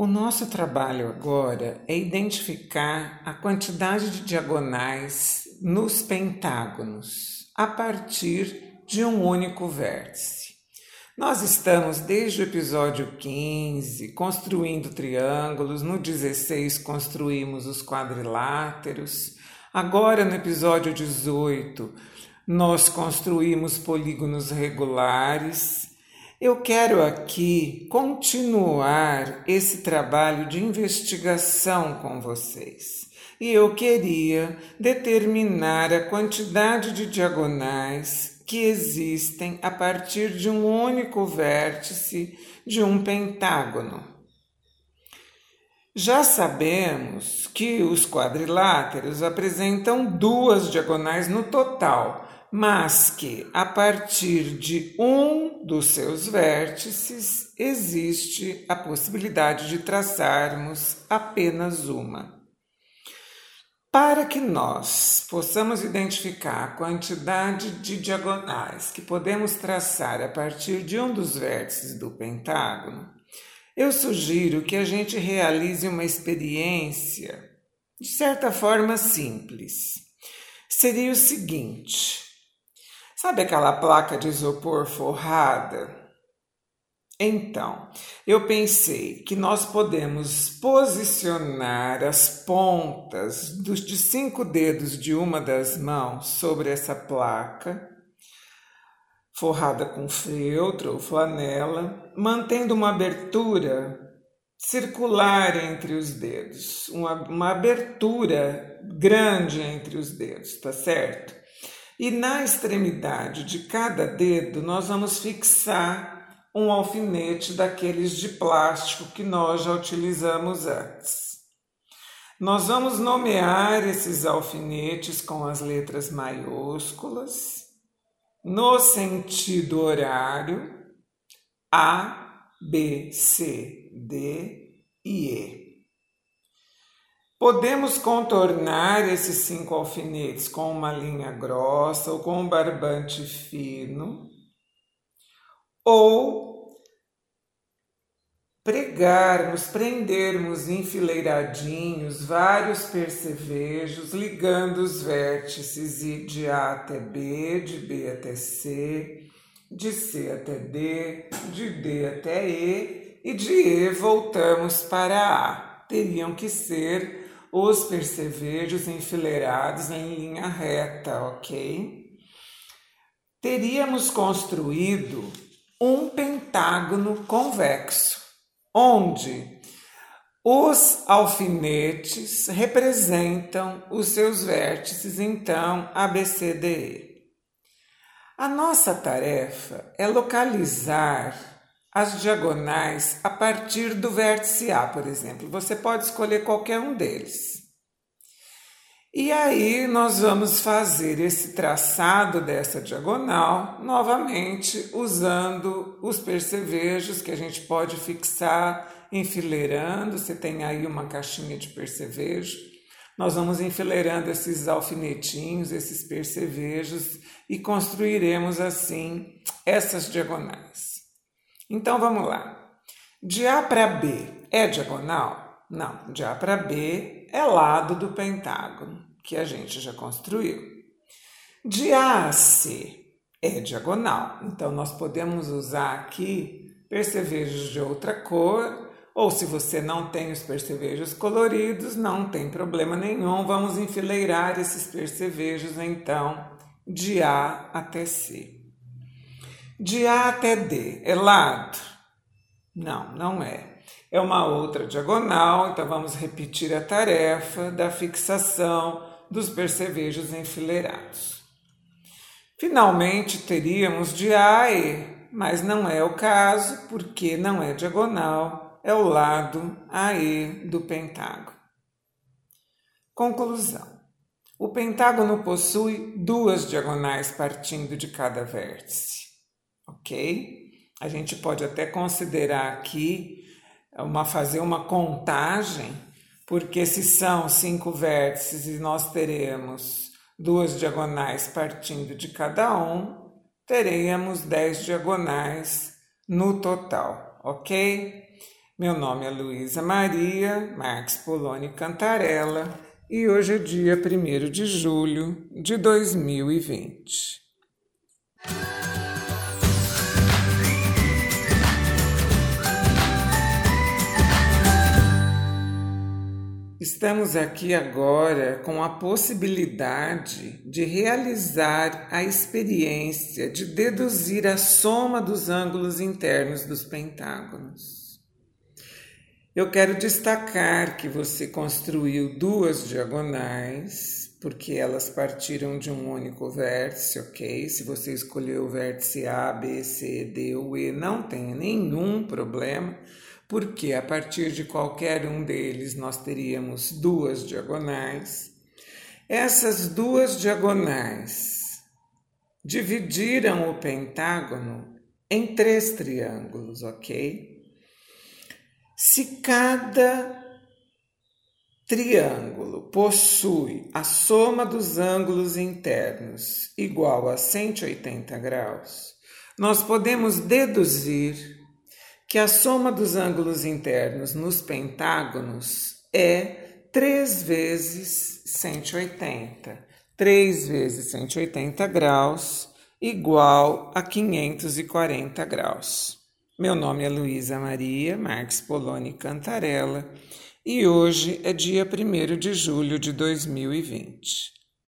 O nosso trabalho agora é identificar a quantidade de diagonais nos pentágonos a partir de um único vértice. Nós estamos desde o episódio 15 construindo triângulos, no 16 construímos os quadriláteros, agora no episódio 18 nós construímos polígonos regulares eu quero aqui continuar esse trabalho de investigação com vocês. E eu queria determinar a quantidade de diagonais que existem a partir de um único vértice de um pentágono. Já sabemos que os quadriláteros apresentam duas diagonais no total, mas que a partir de um dos seus vértices existe a possibilidade de traçarmos apenas uma. Para que nós possamos identificar a quantidade de diagonais que podemos traçar a partir de um dos vértices do pentágono, eu sugiro que a gente realize uma experiência de certa forma simples. Seria o seguinte: Sabe aquela placa de isopor forrada? Então, eu pensei que nós podemos posicionar as pontas dos de cinco dedos de uma das mãos sobre essa placa, forrada com feltro ou flanela, mantendo uma abertura circular entre os dedos, uma, uma abertura grande entre os dedos, tá certo? E na extremidade de cada dedo, nós vamos fixar um alfinete daqueles de plástico que nós já utilizamos antes. Nós vamos nomear esses alfinetes com as letras maiúsculas no sentido horário A, B, C, D e E. Podemos contornar esses cinco alfinetes com uma linha grossa ou com um barbante fino, ou pregarmos, prendermos enfileiradinhos vários percevejos, ligando os vértices de A até B, de B até C, de C até D, de D até E e de E voltamos para A. Teriam que ser os percevejos enfileirados em linha reta, ok? Teríamos construído um pentágono convexo, onde os alfinetes representam os seus vértices, então, ABCDE. A nossa tarefa é localizar as diagonais a partir do vértice A, por exemplo. Você pode escolher qualquer um deles. E aí nós vamos fazer esse traçado dessa diagonal novamente usando os percevejos que a gente pode fixar enfileirando. Você tem aí uma caixinha de percevejo. Nós vamos enfileirando esses alfinetinhos, esses percevejos e construiremos assim essas diagonais. Então vamos lá. De A para B é diagonal? Não, de A para B é lado do pentágono, que a gente já construiu. De A a C é diagonal, então nós podemos usar aqui percevejos de outra cor, ou se você não tem os percevejos coloridos, não tem problema nenhum, vamos enfileirar esses percevejos então de A até C. De A até D é lado? Não, não é. É uma outra diagonal, então vamos repetir a tarefa da fixação dos percevejos enfileirados. Finalmente teríamos de A a E, mas não é o caso porque não é diagonal, é o lado AE do pentágono. Conclusão: o pentágono possui duas diagonais partindo de cada vértice ok? A gente pode até considerar aqui uma fazer uma contagem, porque se são cinco vértices e nós teremos duas diagonais partindo de cada um, teremos dez diagonais no total, ok? Meu nome é Luísa Maria Marques Poloni Cantarella e hoje é dia 1 de julho de 2020. Estamos aqui agora com a possibilidade de realizar a experiência de deduzir a soma dos ângulos internos dos pentágonos. Eu quero destacar que você construiu duas diagonais, porque elas partiram de um único vértice, ok? Se você escolheu o vértice A, B, C, D ou E, não tem nenhum problema, porque a partir de qualquer um deles nós teríamos duas diagonais. Essas duas diagonais dividiram o pentágono em três triângulos, ok? Se cada triângulo possui a soma dos ângulos internos igual a 180 graus, nós podemos deduzir que a soma dos ângulos internos nos pentágonos é 3 vezes 180. 3 vezes 180 graus igual a 540 graus. Meu nome é Luísa Maria Marques Poloni Cantarella e hoje é dia 1 de julho de 2020.